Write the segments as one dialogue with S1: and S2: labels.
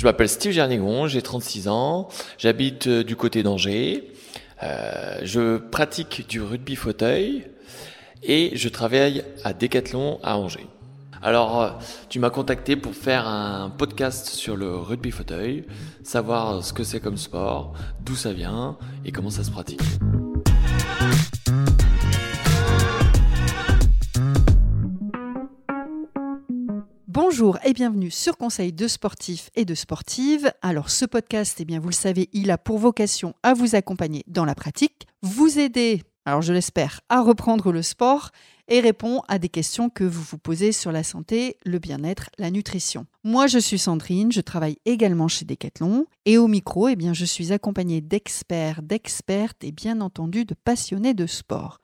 S1: Je m'appelle Steve Gernigon, j'ai 36 ans, j'habite euh, du côté d'Angers, euh, je pratique du rugby fauteuil et je travaille à Decathlon à Angers. Alors, euh, tu m'as contacté pour faire un podcast sur le rugby fauteuil, savoir ce que c'est comme sport, d'où ça vient et comment ça se pratique.
S2: Bonjour et bienvenue sur Conseil de sportifs et de sportives. Alors ce podcast, eh bien vous le savez, il a pour vocation à vous accompagner dans la pratique, vous aider, alors je l'espère, à reprendre le sport et répond à des questions que vous vous posez sur la santé, le bien-être, la nutrition. Moi, je suis Sandrine, je travaille également chez Decathlon et au micro, eh bien, je suis accompagnée d'experts, d'expertes et bien entendu de passionnés de sport.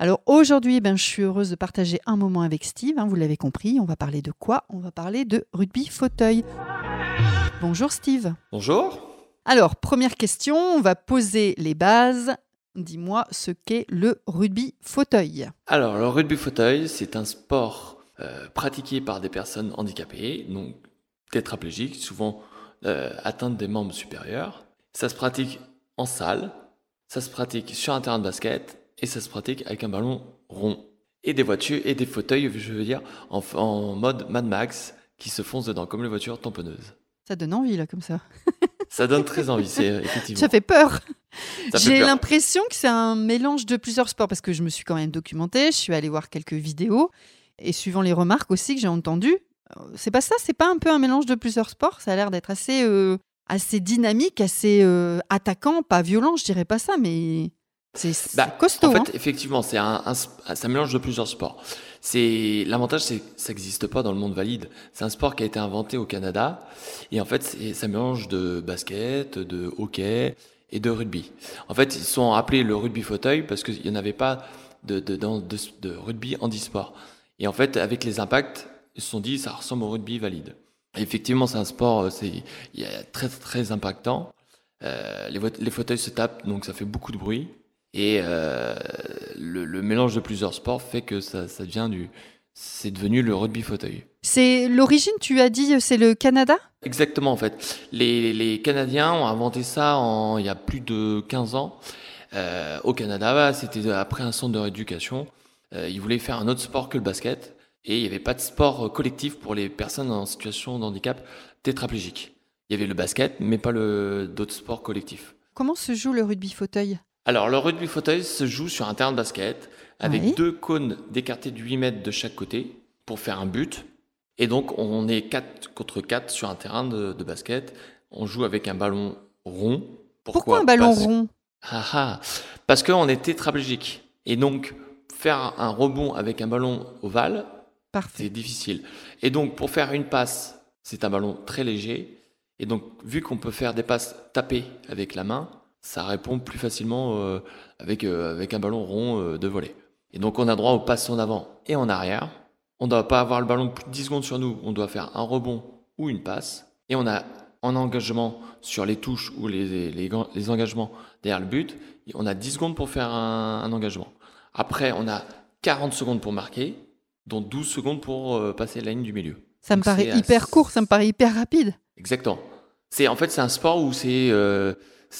S2: Alors aujourd'hui, ben, je suis heureuse de partager un moment avec Steve. hein, vous l'avez compris, on va parler de quoi? On va parler de rugby fauteuil. Bonjour Steve.
S1: Bonjour.
S2: Alors, première question, on va poser les bases. Dis-moi ce qu'est le rugby fauteuil.
S1: Alors, le rugby fauteuil, c'est un sport euh, pratiqué par des personnes handicapées, donc tétraplégiques, souvent euh, atteintes des membres supérieurs. Ça se pratique en salle, ça se pratique sur un terrain de basket et ça se pratique avec un ballon rond. Et des voitures et des fauteuils, je veux dire, en, en mode Mad Max qui se foncent dedans, comme les voitures tamponneuses.
S2: Ça donne envie là comme ça.
S1: Ça donne très envie, c'est effectivement.
S2: Ça fait peur. J'ai l'impression que c'est un mélange de plusieurs sports parce que je me suis quand même documentée, je suis allée voir quelques vidéos et suivant les remarques aussi que j'ai entendues, euh, c'est pas ça, c'est pas un peu un mélange de plusieurs sports, ça a l'air d'être assez euh, assez dynamique, assez euh, attaquant, pas violent, je dirais pas ça mais c'est c'est
S1: Bah,
S2: costaud.
S1: En fait,
S2: hein.
S1: effectivement, c'est un, un mélange de plusieurs sports. C'est l'avantage, c'est que ça n'existe pas dans le monde valide. C'est un sport qui a été inventé au Canada et en fait, ça mélange de basket, de hockey et de rugby. En fait, ils sont appelés le rugby fauteuil parce qu'il n'y en avait pas de, de, dans- de, de rugby handisport. Et en fait, avec les impacts, ils se sont dit ça ressemble au rugby valide. Et effectivement, c'est un sport, euh, c'est très très impactant. Euh, les fauteuils se tapent, donc ça fait beaucoup de bruit. Et euh, le, le mélange de plusieurs sports fait que ça, ça devient du, c'est devenu le rugby fauteuil.
S2: C'est l'origine, tu as dit, c'est le Canada?
S1: Exactement, en fait. Les, les Canadiens ont inventé ça en, il y a plus de 15 ans. Euh, au Canada, c'était après un centre de rééducation. Euh, ils voulaient faire un autre sport que le basket. Et il n'y avait pas de sport collectif pour les personnes en situation de handicap tétraplégique. Il y avait le basket, mais pas d'autres sports collectifs.
S2: Comment se joue le rugby fauteuil?
S1: Alors, le rugby fauteuil se joue sur un terrain de basket avec
S2: Oui.
S1: deux cônes d'écartés de 8 mètres de chaque côté pour faire un but. Et donc, on est 4 contre 4 sur un terrain de, de basket. On joue avec un ballon rond.
S2: Pourquoi, un ballon
S1: Parce-
S2: rond
S1: Ah ah. Parce qu'on est tétraplégique. Et donc, faire un rebond avec un ballon ovale, c'est difficile. Et donc, pour faire une passe, c'est un ballon très léger. Et donc, vu qu'on peut faire des passes tapées avec la main, ça répond plus facilement euh, avec, euh, avec un ballon rond euh, de volet. Et donc, on a droit aux passes en avant et en arrière. On ne doit pas avoir le ballon plus de 10 secondes sur nous. On doit faire un rebond ou une passe. Et on a en engagement sur les touches ou les, les, les engagements derrière le but, on a 10 secondes pour faire un, un engagement. Après, on a 40 secondes pour marquer, dont 12 secondes pour passer la ligne du milieu.
S2: Ça me paraît hyper
S1: assez-
S2: court, ça me paraît hyper rapide.
S1: Exactement. En fait c'est un sport où c'est-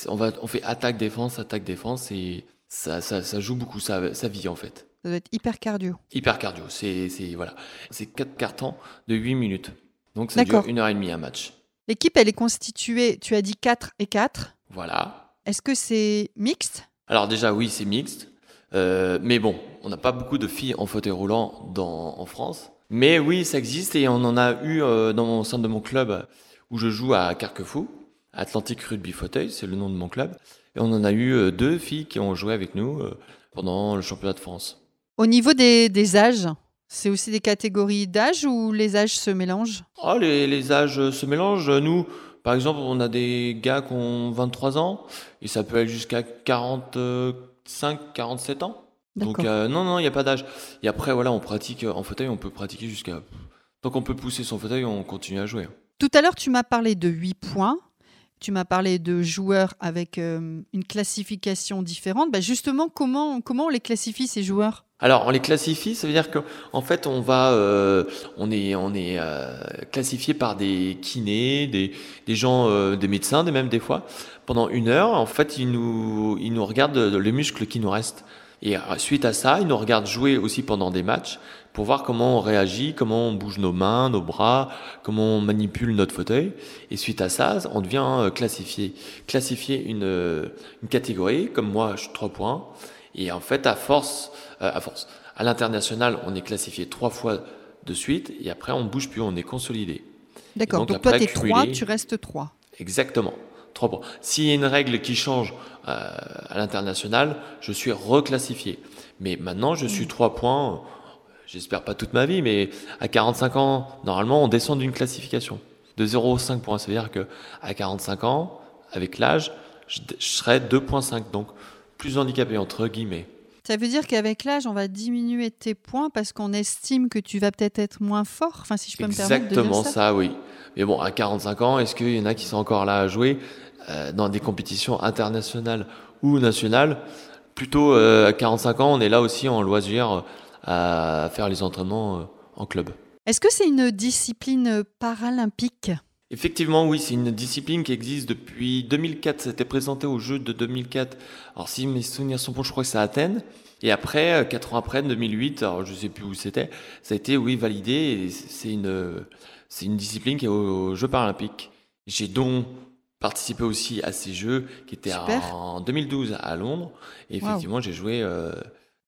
S1: on va on fait attaque défense attaque défense et ça ça, ça joue beaucoup ça ça vit en fait.
S2: Ça doit être hyper cardio.
S1: Hyper cardio. C'est c'est voilà c'est quatre cartons de 8 minutes. Donc ça dure une heure et demie un match.
S2: L'équipe, elle est constituée, tu as dit 4 et 4.
S1: Voilà.
S2: Est-ce que c'est mixte?
S1: Alors déjà oui c'est mixte, Euh, mais bon on n'a pas beaucoup de filles en fauteuil roulant dans en France. Mais oui ça existe et on en a eu euh, dans mon sein de mon club où je joue à Carquefou, Atlantic Rugby Fauteuil, c'est le nom de mon club. Et on en a eu euh, deux filles qui ont joué avec nous euh, pendant le championnat de France.
S2: Au niveau des, des âges, c'est aussi des catégories d'âge ou les âges se mélangent?
S1: Oh, les, les âges se mélangent. Nous, par exemple, on a des gars qui ont 23 ans et ça peut aller jusqu'à 45, 47 ans. Donc euh, non, non, il n'y a pas d'âge. Et après, voilà, on pratique en fauteuil, on peut pratiquer jusqu'à... Tant qu'on peut pousser son fauteuil, on continue à jouer.
S2: Tout à l'heure, tu m'as parlé de 8 points. Tu m'as parlé de joueurs avec euh, une classification différente. Bah, justement, comment, on les classifie, ces joueurs?
S1: Alors, on les classifie, ça veut dire qu'en en fait, on va, euh, on est, on euh, classifié par des kinés, des, des gens, des médecins, des même des fois. Pendant une heure, en fait, ils nous, ils nous regardent les muscles qui nous restent. Et suite à ça, ils nous regardent jouer aussi pendant des matchs pour voir comment on réagit, comment on bouge nos mains, nos bras, comment on manipule notre fauteuil. Et suite à ça, on devient classifié, classifier une, une catégorie. Comme moi, je suis trois points. Et en fait, à force, euh, à force, à l'international, on est classifié trois fois de suite, et après, on bouge plus, on est consolidé.
S2: D'accord. Donc, toi, tu es trois, tu restes trois.
S1: Exactement. Trois points. S'il y a une règle qui change euh, à l'international, je suis reclassifié. Mais maintenant, je suis mm. trois points. J'espère pas toute ma vie, mais à 45 ans, normalement, on descend d'une classification de 0,5 points. Ça veut dire que à 45 ans, avec l'âge, je, je serai 2,5. Donc, plus handicapé, entre guillemets.
S2: Ça veut dire qu'avec l'âge, on va diminuer tes points parce qu'on estime que tu vas peut-être être moins fort, enfin si je peux me permettre
S1: de dire ça. ça. oui. Mais bon, à 45 ans, est-ce qu'il y en a qui sont encore là à jouer euh, dans des compétitions internationales ou nationales? Plutôt euh, à 45 ans, on est là aussi en loisir à faire les entraînements euh, en club.
S2: Est-ce que c'est une discipline paralympique?
S1: Effectivement, oui, c'est une discipline qui existe depuis 2004. Ça a été présenté aux Jeux de 2004. Alors, si mes souvenirs sont bons, je crois que c'est à Athènes. Et après, euh, quatre ans après, 2008, alors je sais plus où c'était, ça a été, oui, validé. Et c'est une, c'est une discipline qui est aux Jeux paralympiques. J'ai donc participé aussi à ces Jeux qui étaient en 2012 à Londres. Et effectivement, j'ai joué euh,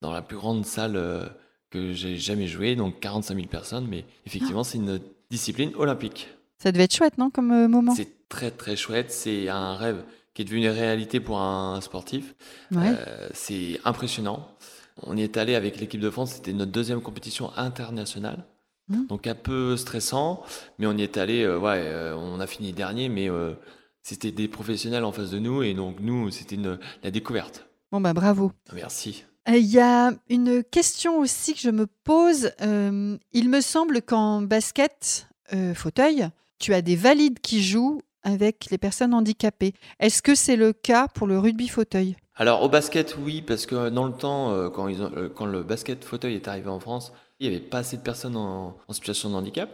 S1: dans la plus grande salle euh, que j'ai jamais joué, donc 45 000 personnes. Mais effectivement, c'est une discipline olympique.
S2: Ça devait être chouette, non, comme euh, moment?
S1: C'est très très chouette. C'est un rêve qui est devenu réalité pour un sportif. Euh, c'est impressionnant. On y est allé avec l'équipe de France. C'était notre deuxième compétition internationale. Mmh. Donc un peu stressant, mais on y est allé. Euh, ouais, on a fini dernier, mais c'était des professionnels en face de nous et donc nous, c'était la découverte.
S2: Bon bah bravo.
S1: Merci.
S2: Il y a une question aussi que je me pose. il me semble qu'en basket fauteuil, tu as des valides qui jouent avec les personnes handicapées. Est-ce que c'est le cas pour le rugby fauteuil?
S1: Alors au basket, oui, parce que dans le temps, euh, euh, quand le basket fauteuil est arrivé en France, il n'y avait pas assez de personnes en, situation de handicap.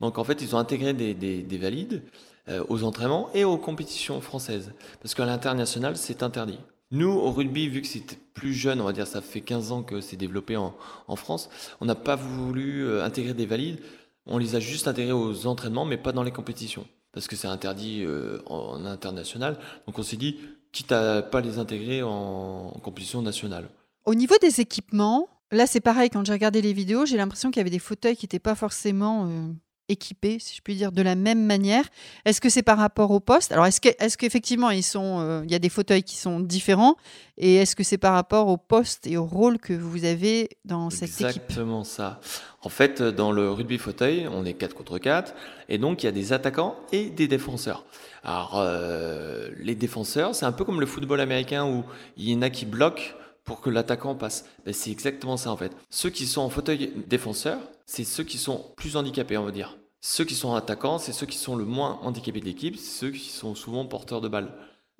S1: Donc en fait, ils ont intégré des, valides euh, aux entraînements et aux compétitions françaises. Parce qu'à l'international, c'est interdit. Nous, au rugby, vu que c'était plus jeune, on va dire ça fait 15 ans que c'est développé en France, on n'a pas voulu intégrer des valides on les a juste intégrés aux entraînements, mais pas dans les compétitions, parce que c'est interdit euh, en, international. Donc on s'est dit, quitte à pas les intégrer en, compétition nationale.
S2: Au niveau des équipements, là c'est pareil, quand j'ai regardé les vidéos, j'ai l'impression qu'il y avait des fauteuils qui n'étaient pas forcément euh, équipés, si je puis dire, de la même manière. Est-ce que c'est par rapport au poste? Alors, est-ce, est qu'effectivement, ils sont, euh, il y a des fauteuils qui sont différents? Et est-ce que c'est par rapport au poste et au rôle que vous avez dans cette
S1: équipe? Exactement ça. En fait, dans le rugby fauteuil, on est 4 contre 4, et donc il y a des attaquants et des défenseurs. Alors, euh, les défenseurs, c'est un peu comme le football américain où il y en a qui bloquent pour que l'attaquant passe. Ben, c'est exactement ça en fait. Ceux qui sont en fauteuil défenseur, c'est ceux qui sont plus handicapés, on va dire. Ceux qui sont attaquants, c'est ceux qui sont le moins handicapés de l'équipe, ceux qui sont souvent porteurs de balles.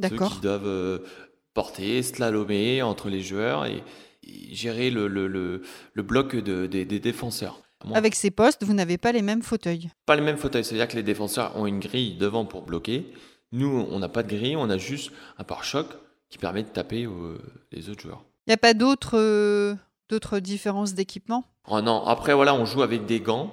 S1: Ceux qui doivent euh, porter, slalomer entre les joueurs et, gérer le, le, le, bloc des défenseurs.
S2: Avec ces postes, vous n'avez pas les mêmes fauteuils
S1: Pas les mêmes fauteuils, c'est-à-dire que les défenseurs ont une grille devant pour bloquer. Nous, on n'a pas de grille, on a juste un pare-choc qui permet de taper euh, les autres joueurs.
S2: Il n'y a pas d'autres euh, d'autres différences d'équipement?
S1: Oh non, après voilà, on joue avec des gants,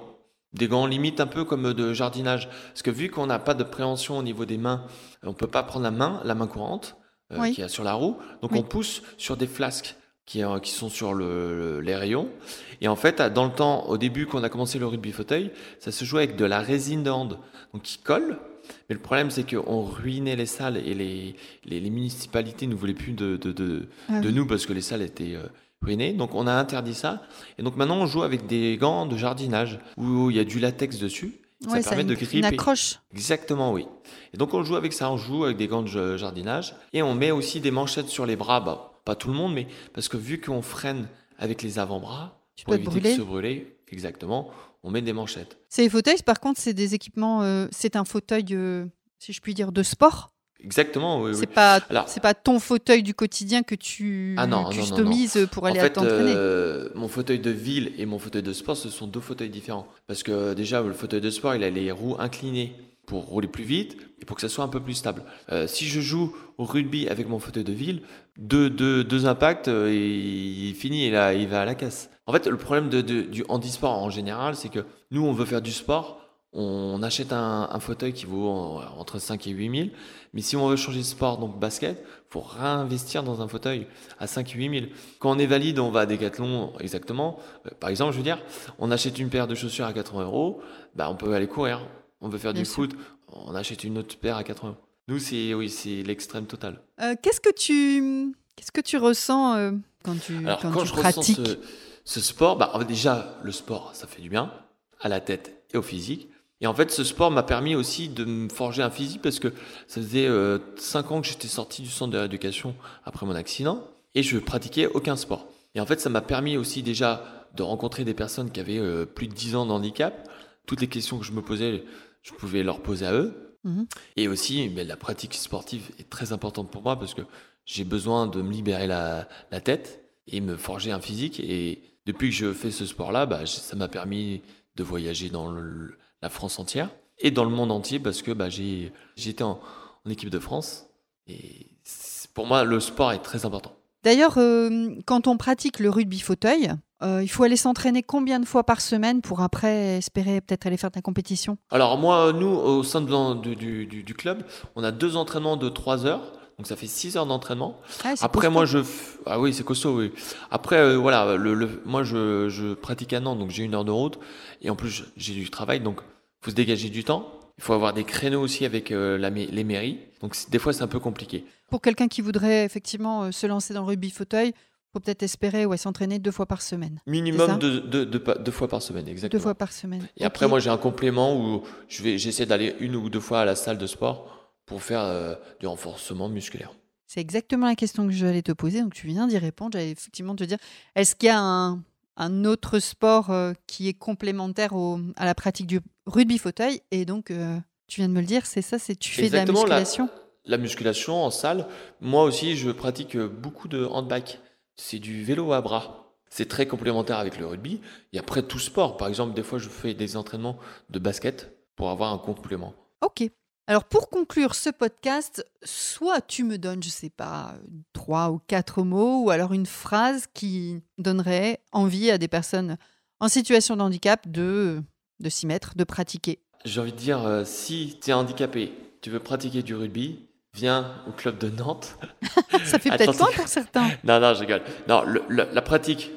S1: des gants limite un peu comme de jardinage. Parce que vu qu'on n'a pas de préhension au niveau des mains, on ne peut pas prendre la main, la main courante euh, qui est sur la roue. Donc on pousse sur des flasques qui, euh, qui sont sur le, les rayons. Et en fait, dans le temps, au début, quand on a commencé le rugby fauteuil, ça se jouait avec de la résine de hand, donc qui colle. Mais le problème, c'est qu'on ruinait les salles et les, les, municipalités ne voulaient plus de, de, de, ah de nous parce que les salles étaient euh, donc on a interdit ça. Et donc maintenant on joue avec des gants de jardinage où il y a du latex dessus.
S2: Ça permet de gripper. Une accroche.
S1: Exactement, oui. Et donc on joue avec ça, on joue avec des gants de jardinage et on met aussi des manchettes sur les bras. Bah, pas tout le monde, mais parce que vu qu'on freine avec les avant-bras, pour éviter de se brûler, exactement, on met des manchettes.
S2: Ces fauteuils, par contre, c'est des équipements. Euh, c'est un fauteuil, euh, si je puis dire, de sport
S1: Exactement, oui.
S2: C'est
S1: oui.
S2: pas,
S1: Alors-
S2: c'est pas ton fauteuil du quotidien que tu
S1: Ah non, non, non,
S2: customises pour aller
S1: en
S2: à
S1: fait,
S2: t'entraîner.
S1: euh, mon fauteuil de ville et mon fauteuil de sport, ce sont deux fauteuils différents. Parce que déjà, le fauteuil de sport, il a les roues inclinées pour rouler plus vite et pour que ça soit un peu plus stable. Euh, si je joue au rugby avec mon fauteuil de ville, deux, deux, deux impacts, euh, et il finit, il, a- il va à la casse. En fait, le problème de, de- du handisport en général, c'est que nous, on veut faire du sport, on achète un, un fauteuil qui vaut en- entre 5 et 8 000, mais si on veut changer de sport, donc basket, faut réinvestir dans un fauteuil à 5 8 000. Quand on est valide, on va à Decathlon, exactement. Euh, Par exemple, je veux dire, on achète une paire de chaussures à 80 euros, bah, on peut aller courir. On veut faire
S2: Bien
S1: du
S2: sûr.
S1: foot, on achète une autre paire à 80 euros. Nous, c'est oui, c'est l'extrême total.
S2: Euh, qu'est-ce que tu qu'est-ce que tu ressens euh, quand tu
S1: Alors,
S2: quand
S1: quand,
S2: tu
S1: je
S2: pratiques?
S1: ressens ce, ce sport, bah, déjà, le sport, ça fait du bien à la tête et au physique. Et en fait, ce sport m'a permis aussi de me forger un physique parce que ça faisait 5 ans que j'étais sorti du centre de rééducation après mon accident et je pratiquais aucun sport. Et en fait, ça m'a permis aussi déjà de rencontrer des personnes qui avaient euh, plus de 10 ans de handicap. Toutes les questions que je me posais, je pouvais leur poser à eux.
S2: Mhm.
S1: Et aussi, mais la pratique sportive est très importante pour moi parce que j'ai besoin de me libérer la, la tête et me forger un physique. Et depuis que je fais ce sport-là, bah, ça m'a permis de voyager dans le- la France entière et dans le monde entier parce que bah, j'ai j'étais en, en équipe de France. Et pour moi, le sport est très important.
S2: D'ailleurs, euh, quand on pratique le rugby fauteuil, euh, il faut aller s'entraîner combien de fois par semaine pour après espérer peut-être aller faire ta compétition?
S1: Alors moi, nous, au sein de du, du- du- du club, on a deux entraînements de 3 heures. Donc ça fait 6 heures d'entraînement.
S2: Ah,
S1: Après,
S2: costaud.
S1: moi, je. Ah oui, c'est costaud, oui. Après, euh, voilà, le, le- moi, je, je pratique à Nantes, donc j'ai une heure de route. Et en plus, j'ai du travail, donc faut se dégager du temps. Il faut avoir des créneaux aussi avec euh, la, les mairies. Donc, des fois, c'est un peu compliqué.
S2: Pour quelqu'un qui voudrait effectivement euh, se lancer dans le rugby fauteuil, faut peut-être espérer ouais, s'entraîner deux fois par semaine.
S1: Minimum deux, deux- deux fois par semaine, exactement.
S2: Deux fois par semaine.
S1: Et après, moi, j'ai un complément où je vais, j'essaie d'aller une ou deux fois à la salle de sport pour faire euh, du renforcement musculaire.
S2: C'est exactement la question que j'allais te poser, donc tu viens d'y répondre. J'allais effectivement te dire, est-ce qu'il y a un, un autre sport euh, qui est complémentaire au- à la pratique du rugby fauteuil Et donc, euh, tu viens de me le dire, c'est ça, c'est tu fais
S1: Exactement,
S2: de la
S1: la-
S2: musculation?
S1: La musculation en salle. Moi aussi, je pratique euh, beaucoup de handbike. C'est du vélo à bras. C'est très complémentaire avec le rugby. Et après, tout sport. Par exemple, des fois, je fais des entraînements de basket pour avoir un complément.
S2: Ok. Alors pour conclure ce podcast, soit tu me donnes, je sais pas, trois ou quatre mots, ou alors une phrase qui donnerait envie à des personnes en situation de handicap de, de s'y mettre, de pratiquer.
S1: J'ai envie de dire, euh, si tu es handicapé, tu veux pratiquer du rugby, viens au club de Nantes.
S2: Ça fait peut-être loin pour certains.
S1: Non, non, je rigole. Non, le- le- la pratique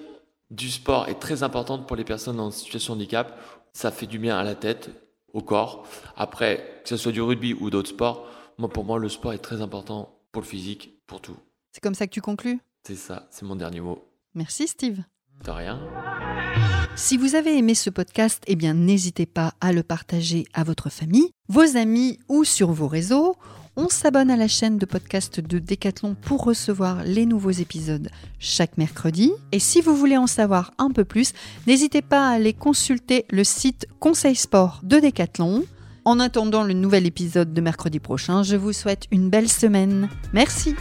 S1: du sport est très importante pour les personnes en situation de handicap. Ça fait du bien à la tête, au corps. Après, que ce soit du rugby ou d'autres sports, moi, pour moi, le sport est très important pour le physique, pour tout.
S2: C'est comme ça que tu conclus?
S1: C'est ça, c'est mon dernier mot.
S2: Merci Steve.
S1: De rien.
S2: Si vous avez aimé ce podcast, eh bien n'hésitez pas à le partager à votre famille, vos amis ou sur vos réseaux. On s'abonne à la chaîne de podcast de Decathlon pour recevoir les nouveaux épisodes chaque mercredi. Et si vous voulez en savoir un peu plus, n'hésitez pas à aller consulter le site Conseil Sport de Decathlon. En attendant le nouvel épisode de mercredi prochain, je vous souhaite une belle semaine. Merci.